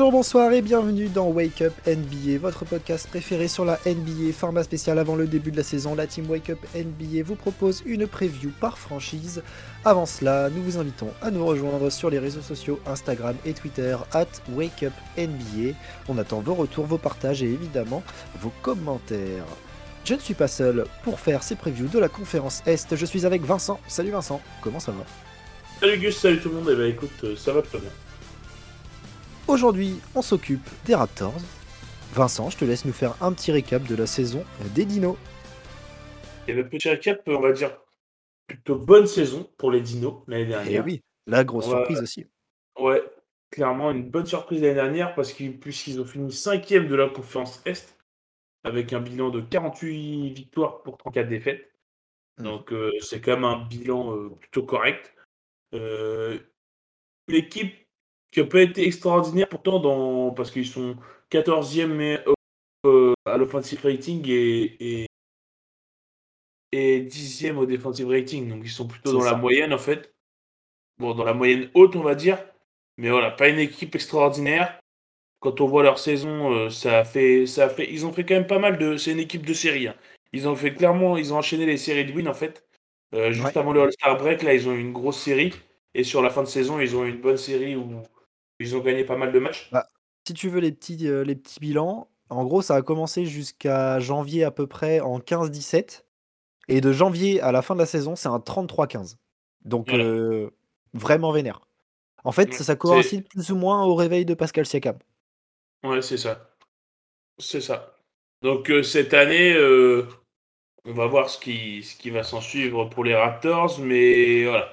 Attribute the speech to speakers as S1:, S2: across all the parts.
S1: Bonjour, bonsoir et bienvenue dans Wake Up NBA, votre podcast préféré sur la NBA. Format spécial avant le début de la saison, la team Wake Up NBA vous propose une preview par franchise. Avant cela, nous vous invitons à nous rejoindre sur les réseaux sociaux Instagram et Twitter at Wake Up NBA. On attend vos retours, vos partages et évidemment vos commentaires. Je ne suis pas seul pour faire ces previews de la conférence Est. Je suis avec Vincent. Salut Vincent, comment ça va?
S2: Salut Gus, salut tout le monde. Et bah écoute, euh, ça va très bien.
S1: Aujourd'hui, on s'occupe des Raptors. Vincent, je te laisse nous faire un petit récap de la saison des Dinos.
S2: Et le petit récap, on va dire plutôt bonne saison pour les Dinos l'année
S1: Et
S2: dernière.
S1: oui, la grosse surprise aussi.
S2: Ouais, clairement une bonne surprise l'année dernière parce qu'ils puisqu'ils ont fini cinquième de la conférence Est avec un bilan de 48 victoires pour 34 défaites.
S1: Mm.
S2: Donc euh, c'est quand même un bilan euh, plutôt correct. Euh, une équipe qui n'a pas été extraordinaire pourtant dans parce qu'ils sont 14e mais, euh, à l'offensive rating et, et, et 10e au defensive rating. Donc ils sont plutôt dans
S1: ça.
S2: la moyenne en fait. Bon, dans la moyenne haute, on va dire. Mais voilà, pas une équipe extraordinaire. Quand on voit leur saison, euh, ça a fait, ça a fait, ils ont fait quand même pas mal de. C'est une équipe de série. hein. Ils ont fait clairement, ils ont enchaîné les séries de win en fait. Euh, juste
S1: Ouais.
S2: avant le All-Star Break, là, ils ont eu une grosse série. Et sur la fin de saison, ils ont eu une bonne série où ils ont gagné pas mal de matchs.
S1: Si tu veux les petits, euh, les petits bilans, en gros, ça a commencé jusqu'à janvier à peu près en 15-17. Et de janvier à la fin de la saison, c'est un 33-15. Donc,
S2: Voilà.
S1: euh, vraiment vénère. En fait,
S2: Ouais,
S1: ça, ça coïncide plus ou moins au réveil de Pascal Siakam.
S2: Ouais, c'est ça. C'est ça. Donc euh, cette année, euh, on va voir ce qui, ce qui va s'en suivre pour les Raptors, mais voilà.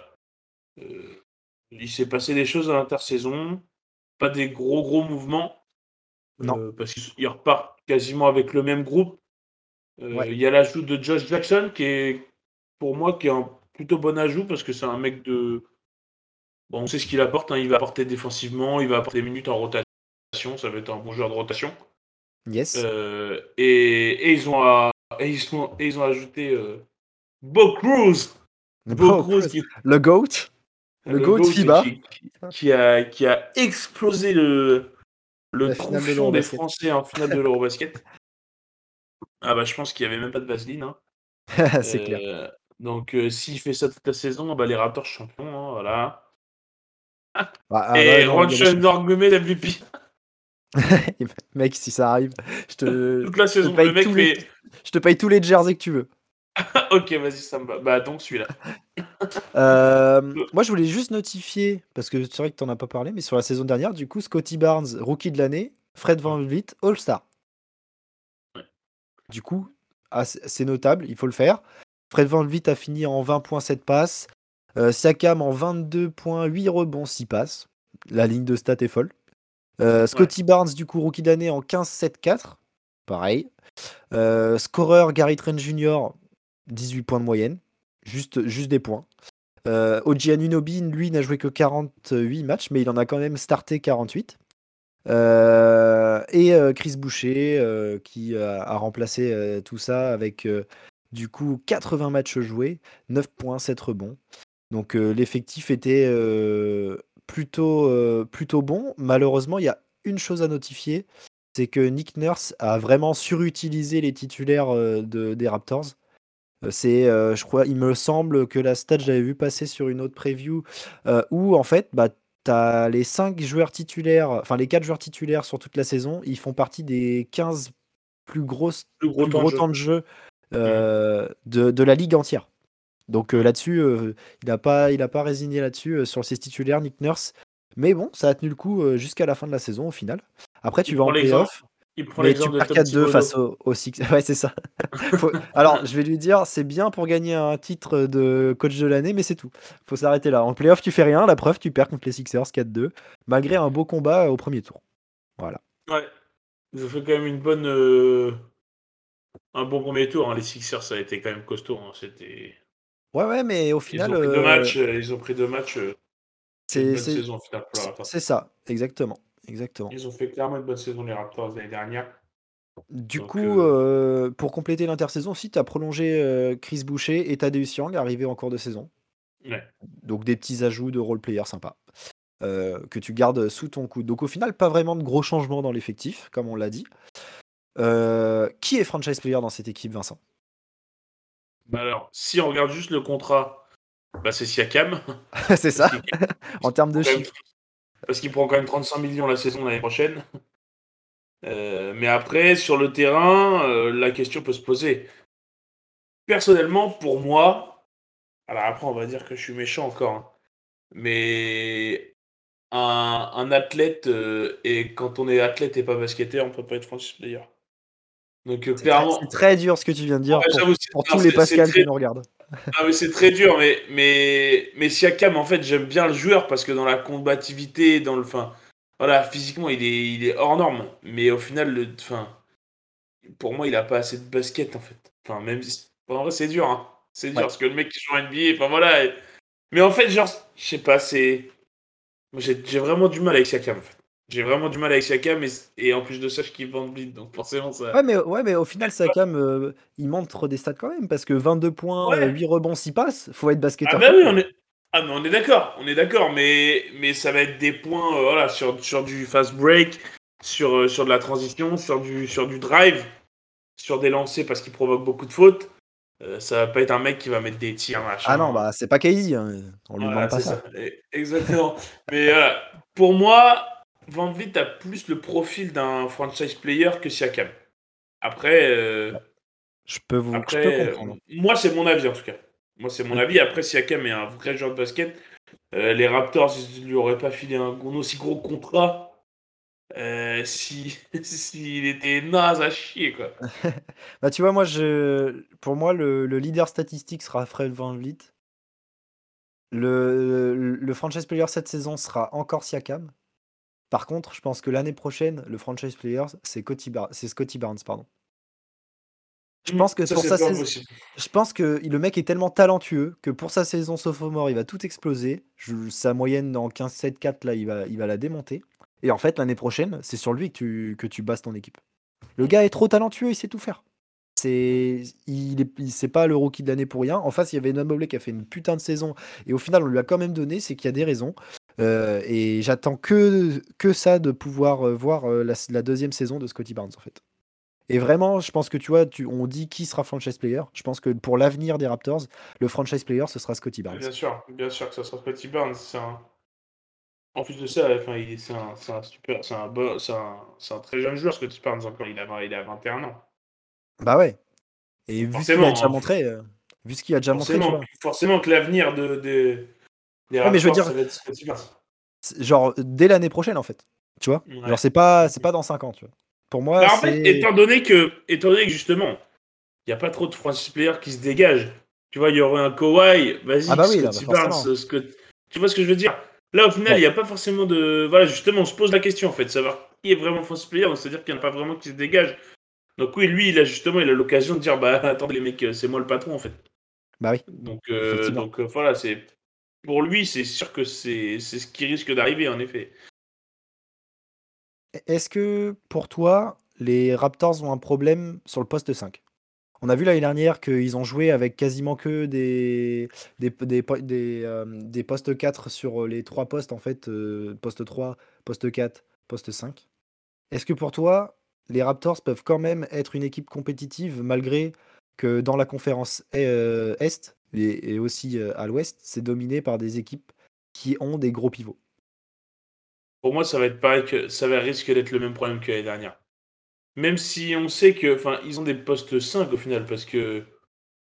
S2: Il s'est passé des choses à l'intersaison, pas des gros gros mouvements,
S1: Non.
S2: euh, parce qu'ils repartent quasiment avec le même groupe. Euh,
S1: Ouais.
S2: Il y a l'ajout de Josh Jackson qui est, pour moi, qui est un plutôt bon ajout parce que c'est un mec de. Bon, on sait ce qu'il apporte. hein. Il va apporter défensivement, il va apporter des minutes en rotation. Ça va être un bon joueur de rotation.
S1: Yes.
S2: Euh, et, et ils ont, et ils ont, et ils ont ajouté Bo Cruz. Bo
S1: Bo
S2: Cruz
S1: Cruz,
S2: qui,
S1: Le GOAT. Le GOAT
S2: GOAT
S1: FIBA.
S2: Qui, a, qui a explosé le, le
S1: de
S2: des. Français en finale de l'Eurobasket. Ah bah je pense qu'il n'y avait même pas de vaseline. hein.
S1: c'est clair.
S2: Euh, Donc euh, s'il fait ça toute la saison, bah, les Raptors champions, hein, voilà.
S1: Bah, ah,
S2: et
S1: ouais, non,
S2: Ron
S1: il y a des
S2: Gourmet MVP
S1: Mec, si ça arrive, je te,
S2: toute la
S1: je te
S2: saison.
S1: paye
S2: Le mec
S1: tous les-
S2: fait
S1: je te paye tous les jerseys que tu veux.
S2: Ok, vas-y, ça me va. Bah donc celui-là.
S1: Euh, moi, je voulais juste notifier, parce que c'est vrai que tu n'en as pas parlé, mais sur la saison dernière, du coup, Scotty Barnes, rookie de l'année, Fred Van Vliet, All-Star.
S2: Ouais.
S1: Du coup, ah, c'est notable, il faut le faire. Fred Van Vliet a fini en 20.7 passes, euh, Siakam en 22.8 rebonds, 6 passes. La ligne de stats est folle. Euh, Scotty Barnes, du coup, rookie de l'année en 15.7-4. Pareil. Euh, scoreur Gary Trent Jr., 18 points de moyenne. Juste, des points. Euh, Oji Anunoby, lui, n'a joué que 48 matchs, mais il en a quand même starté 48. Euh, et euh, Chris Boucher, euh, qui a, remplacé tout ça avec du coup 80 matchs joués, 9 points, 7 rebonds. Donc l'effectif était plutôt, plutôt bon. Malheureusement, il y a une chose à notifier, c'est que Nick Nurse a vraiment surutilisé les titulaires de- des Raptors. Euh, C'est, euh, je crois, il me semble que la stat, j'avais vu passer sur une autre preview, euh, où en fait, bah, tu as les 5 joueurs titulaires, enfin les 4 joueurs titulaires sur toute la saison, ils font partie des 15 plus grosses
S2: Plus gros
S1: plus
S2: temps de
S1: gros
S2: jeu.
S1: temps de jeu de, de la ligue entière. Donc là-dessus, il n'a pas, il a pas résigné là-dessus sur ses titulaires, Nick Nurse. Mais bon, ça a tenu le coup jusqu'à la fin de la saison au final. Après, tu vas en playoff,
S2: Il prend
S1: mais tu
S2: l'exemple de
S1: perds
S2: Tom
S1: 4-2
S2: Thibodeau.
S1: face au, au Six. Ouais, c'est ça. Faut- Alors, je vais lui dire, c'est bien pour gagner un titre de coach de l'année, mais c'est tout. Faut s'arrêter là. En playoff, tu fais rien. La preuve, tu perds contre les Sixers 4-2, malgré un beau combat au premier tour. Voilà.
S2: Ouais. Ils ont fait quand même une bonne. euh, Un bon premier tour. hein. Les Sixers, ça a été quand même costaud. hein. C'était.
S1: Ouais, ouais, mais au
S2: Ils
S1: final,
S2: ont pris deux
S1: euh,
S2: matchs. euh, Ils ont pris deux matchs. euh, saison final
S1: c'est ça, exactement. Exactement.
S2: Ils ont fait clairement une bonne saison les Raptors l'année dernière.
S1: Du
S2: Donc,
S1: coup, euh, pour compléter l'intersaison aussi, tu as prolongé euh, Chris Boucher et Tadeusz Young, arrivé en cours de saison.
S2: Ouais.
S1: Donc des petits ajouts de role player sympa. que tu gardes sous ton coude. Donc au final, pas vraiment de gros changements dans l'effectif, comme on l'a dit. qui est franchise player dans cette équipe, Vincent?
S2: Bah alors, si on regarde juste le contrat, bah c'est Siakam.
S1: c'est ça, en termes de chiffres.
S2: Parce qu'il prend quand même 35 millions la saison l'année prochaine. Euh, mais après, sur le terrain, euh, la question peut se poser. Personnellement, pour moi, alors après, on va dire que je suis méchant encore, hein, mais un, athlète, euh, et quand on est athlète et pas basketteur, on peut pas être franchise player.
S1: Donc clairement. C'est très dur ce que tu viens de dire pour, tous les Pascal qui nous regardent.
S2: Ah, mais c'est très dur, mais, mais, mais Siakam, en fait, j'aime bien le joueur parce que dans la combativité, dans le. Fin, voilà, physiquement, il est, il est hors norme. Mais au final, le, fin, pour moi, il a pas assez de basket, en fait. Enfin, même si. En vrai, c'est dur, hein. C'est dur parce que le mec qui joue en NBA, enfin voilà. Mais en fait, genre, je sais pas, c'est. J'ai vraiment du mal avec Siakam, en fait. J'ai vraiment du mal avec Siakam et, et en plus de ça, je kiffe Van Vliet, donc forcément ça.
S1: Ouais, mais, ouais, mais au final, Siakam, euh, il montre des stats quand même parce que 22 points, 8 rebonds, 6 passes, faut être basketteur.
S2: Ah, bah oui, on est, ah, mais on est d'accord, on est d'accord, mais, mais ça va être des points euh, voilà, sur, sur du fast break, sur, euh, sur de la transition, sur du, sur du drive, sur des lancers parce qu'il provoque beaucoup de fautes. ça va pas être un mec qui va mettre des tirs. Machin.
S1: Ah non, bah c'est pas KD, hein. on lui demande pas ça.
S2: Exactement. mais pour moi, Van Vliet a plus le profil d'un franchise player que Siakam. Après, euh,
S1: je peux vous comprendre.
S2: moi, c'est mon avis en tout cas. Moi, c'est mon avis. Après, Siakam est un vrai joueur de basket. Euh, les Raptors, ils lui auraient pas filé un, aussi gros contrat euh, si s'il était naze à chier quoi.
S1: bah tu vois moi je pour moi le, leader statistique sera Fred Van Vliet. Le, le franchise player cette saison sera encore Siakam. Par contre, je pense que l'année prochaine, le franchise player, c'est Scotty, Barnes. Pardon. Je mmh, pense que pour sa saison, je pense que le mec est tellement talentueux que pour sa saison sophomore, il va tout exploser. sa moyenne en 15-7-4, là, il va, il va la démonter. Et en fait, l'année prochaine, c'est sur lui que tu, que tu bases ton équipe. Le gars est trop talentueux, il sait tout faire. C'est, il est, pas le rookie de l'année pour rien. En face, il y avait Mobley qui a fait une putain de saison et au final, on lui a quand même donné. C'est qu'il y a des raisons. Euh, et j'attends que, que ça de pouvoir euh, voir euh, la, deuxième saison de Scotty Barnes en fait. Et vraiment, je pense que tu vois, tu, on dit qui sera franchise player. Je pense que pour l'avenir des Raptors, le franchise player, ce sera Scotty Barnes.
S2: Bien sûr, bien sûr que ce sera Scotty Barnes. En plus de ça, enfin, c'est un, un, super, c'est un, un, un, très jeune joueur, Scotty Barnes encore. Il a, il a 21 ans.
S1: Bah ouais. Et vu ce qu'il a déjà hein. montré, vu ce qu'il a déjà montré,
S2: forcément que l'avenir de, de
S1: mais je veux dire, genre dès l'année prochaine en fait. Tu vois? Genre c'est pas c'est pas dans 5 ans, tu vois. Pour moi,
S2: bah, en fait, étant donné que étant donné que justement, il y a pas trop de franchise players qui se dégagent. Tu vois, il y aurait un Kawhi, vas-y, ah bah oui, bah ce que tu vois ce que je veux dire? Là, au final, il n'y a pas forcément de. Voilà, justement, on se pose la question, en fait, de savoir qui est vraiment franchise player, c'est-à-dire qu'il n'y en a pas vraiment qui se dégagent. Donc, oui, lui, il a justement il a l'occasion de dire Bah, attendez, les mecs, c'est moi le patron, en fait.
S1: Bah oui.
S2: Donc, euh, donc euh, voilà, c'est pour lui, c'est sûr que c'est ce qui risque d'arriver, en effet.
S1: Est-ce que pour toi, les Raptors ont un problème sur le poste 5 On a vu l'année dernière qu'ils ont joué avec quasiment que des, des, des, euh, postes 4 sur les trois postes, en fait, euh, poste 3, poste 4, poste 5. Est-ce que pour toi, les Raptors peuvent quand même être une équipe compétitive malgré que dans la conférence euh, Est, et, aussi à l'ouest, c'est dominé par des équipes qui ont des gros pivots.
S2: Pour moi, ça va être pareil que ça va risque d'être le même problème que l'année dernière. Même si on sait que, enfin, ils ont des postes 5 au final parce que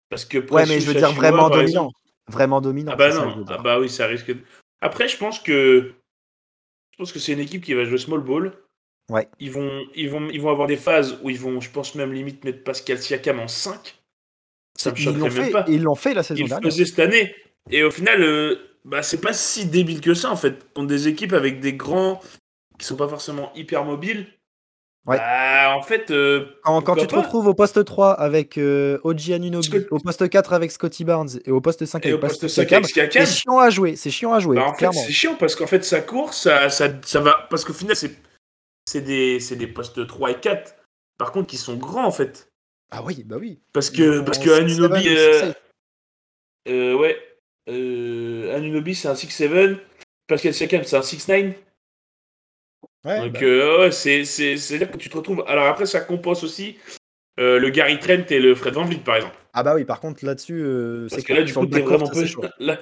S2: parce que
S1: ouais, mais je veux dire vraiment dominant, vraiment dominant.
S2: Ah bah non, ah bah oui, ça risque. Après, je pense que je pense que c'est une équipe qui va jouer small ball.
S1: Ouais.
S2: Ils vont, ils vont, ils vont avoir des phases où ils vont, je pense même limite mettre Pascal Siakam en 5
S1: ils l'ont fait, Ils l'ont fait la saison dernière.
S2: Ils faisaient cette année. Et au final, euh, bah, c'est pas si débile que ça en fait. Contre des équipes avec des grands qui sont pas forcément hyper mobiles.
S1: Ouais.
S2: Bah, en fait. Euh,
S1: quand, tu te retrouves au poste 3 avec euh, Oji Anunobi, au poste 4 avec Scotty Barnes et au poste 5 avec, poste 5 c'est chiant à jouer. C'est chiant à jouer. Bah,
S2: c'est chiant parce qu'en fait, sa course, ça, ça, ça va. Parce qu'au final, c'est des, des postes 3 et 4. Par contre, qui sont grands en fait.
S1: Ah oui, bah oui.
S2: Parce que, parce que Anunobi. Euh, euh, ouais. Euh, Anunobi, c'est un 6-7. Pascal Siakam, c'est un 6-9.
S1: Ouais,
S2: Donc,
S1: bah,
S2: euh, ouais, c'est, c'est, c'est-à-dire que tu te retrouves. Alors après, ça compense aussi euh, le Gary Trent et le Fred Van Vliet, par exemple.
S1: Ah bah oui, par contre, là-dessus, euh,
S2: Parce
S1: c'est
S2: que là, du coup, t'es vraiment
S1: c'est
S2: petit. Là,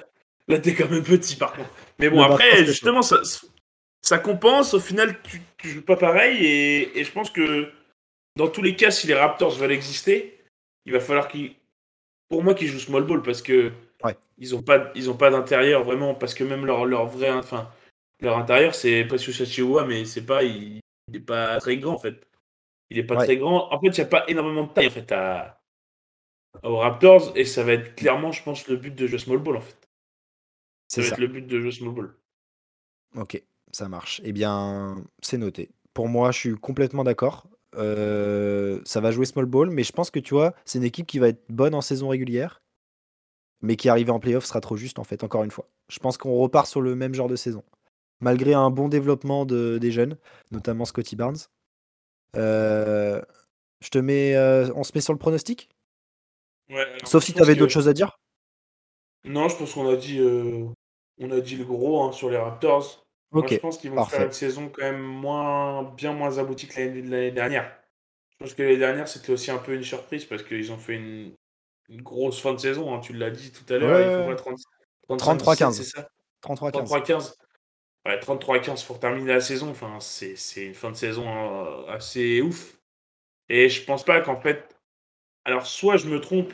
S2: là t'es quand même petit, par contre. Mais bon, après,
S1: c'est
S2: justement, ça, ça compense. Au final, tu, tu joues pas pareil. Et, et je pense que dans tous les cas, si les Raptors veulent exister, il va falloir qu'ils. Pour moi, qu'ils jouent small ball parce que
S1: Ouais.
S2: ils ont pas, ils ont pas d'intérieur vraiment. Parce que même leur, leur vrai. Enfin, leur intérieur, c'est Precious Achiuwa, mais c'est pas. Il, il est pas très grand, en fait. Il est pas
S1: Ouais.
S2: très grand. En fait, il n'y a pas énormément de taille, en fait, à, aux Raptors. Et ça va être clairement, je pense, le but de jouer small ball, en fait. Ça va
S1: ça.
S2: être le but de jouer small ball.
S1: Ok, ça marche. Eh bien, c'est noté. Pour moi, je suis complètement d'accord. Euh, ça va jouer small ball, mais je pense que tu vois, c'est une équipe qui va être bonne en saison régulière, mais qui arrivé en playoff sera trop juste en fait, encore une fois. Je pense qu'on repart sur le même genre de saison. Malgré un bon développement de, des jeunes, notamment Scotty Barnes. Euh, je te mets, euh, on se met sur le pronostic?
S2: Ouais, alors,
S1: Sauf si tu avais
S2: que-
S1: d'autres choses à dire.
S2: Non, je pense qu'on a dit, on a dit le gros hein, sur les Raptors. Moi, je pense qu'ils vont
S1: parfait.
S2: faire une saison quand même moins, bien moins aboutie que l'année de l'année dernière. Je pense que l'année dernière, c'était aussi un peu une surprise parce qu'ils ont fait une, une grosse fin de saison. hein, tu l'as dit tout à l'heure,
S1: Ouais,
S2: ils font
S1: ouais,
S2: quoi,
S1: ouais.
S2: 30 35,
S1: 33-15.
S2: 17, c'est ça?
S1: 33-15.
S2: 33-15. Ouais, 33-15 pour terminer la saison. Enfin, c'est une fin de saison euh, assez ouf. Et je pense pas qu'en fait. Alors, soit je me trompe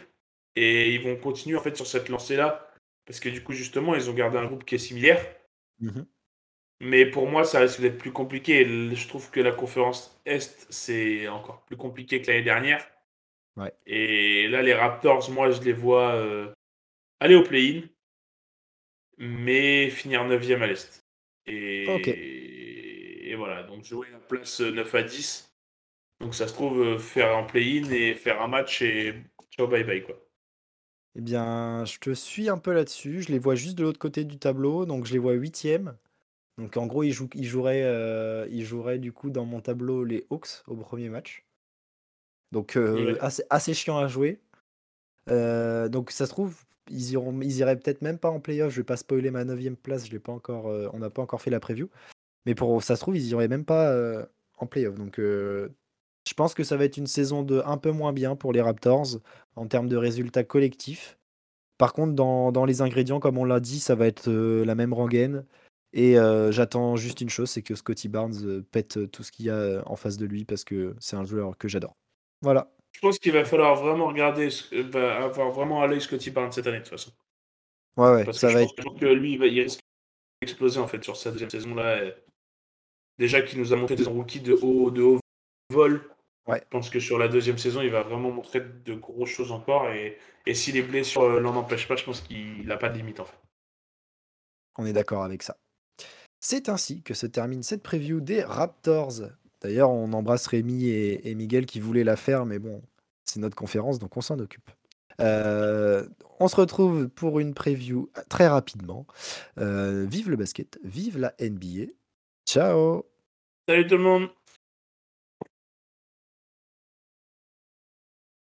S2: et ils vont continuer en fait sur cette lancée-là. Parce que du coup, justement, ils ont gardé un groupe qui est similaire.
S1: Mhm.
S2: Mais pour moi, ça risque d'être plus compliqué. Je trouve que la conférence Est, c'est encore plus compliqué que l'année dernière.
S1: Ouais.
S2: Et là, les Raptors, moi, je les vois euh, aller au play-in, mais finir 9 à l'Est. Et... Et voilà, donc jouer la place 9 à 10. Donc ça se trouve, euh, faire un play-in et faire un match et ciao, bye bye, quoi.
S1: Eh bien, je te suis un peu là-dessus. Je les vois juste de l'autre côté du tableau, donc je les vois huitième. Donc en gros, ils, joueraient, euh, ils joueraient du coup dans mon tableau les Hawks au premier match. Donc euh,
S2: Ouais.
S1: assez, assez chiant à jouer. Euh, donc ça se trouve, ils, iront, ils iraient peut-être même pas en playoff. Je vais pas spoiler ma neuvième place, je l'ai pas encore, on n'a pas encore fait la preview. Mais pour ça se trouve, ils iraient même pas en playoff. Donc je pense que ça va être une saison de un peu moins bien pour les Raptors en termes de résultats collectifs. Par contre, dans, dans les ingrédients, comme on l'a dit, ça va être la même rengaine. Et euh, j'attends juste une chose, c'est que Scotty Barnes euh, pète euh, tout ce qu'il y a en face de lui parce que c'est un joueur que j'adore. Voilà.
S2: Je pense qu'il va falloir vraiment regarder, bah, avoir vraiment à l'œil Scotty Barnes cette année, de toute façon.
S1: Ouais, ouais,
S2: Parce
S1: ça
S2: que je
S1: va
S2: pense
S1: être.
S2: que lui, il, va, il risque d'exploser en fait sur sa deuxième saison-là. Et Déjà qu'il nous a montré des rookies de haut, de haut vol.
S1: Ouais.
S2: Je pense que sur la deuxième saison, il va vraiment montrer de grosses choses encore. Et, et si les blessures l'en empêchent pas, je pense qu'il n'a pas de limite en fait.
S1: On est d'accord avec ça. C'est ainsi que se termine cette preview des Raptors. D'ailleurs, on embrasse Rémi et, Miguel qui voulaient la faire, mais bon, c'est notre conférence, donc on s'en occupe. Euh, on se retrouve pour une preview très rapidement. Euh, vive le basket, vive la NBA. Ciao
S2: Salut tout le monde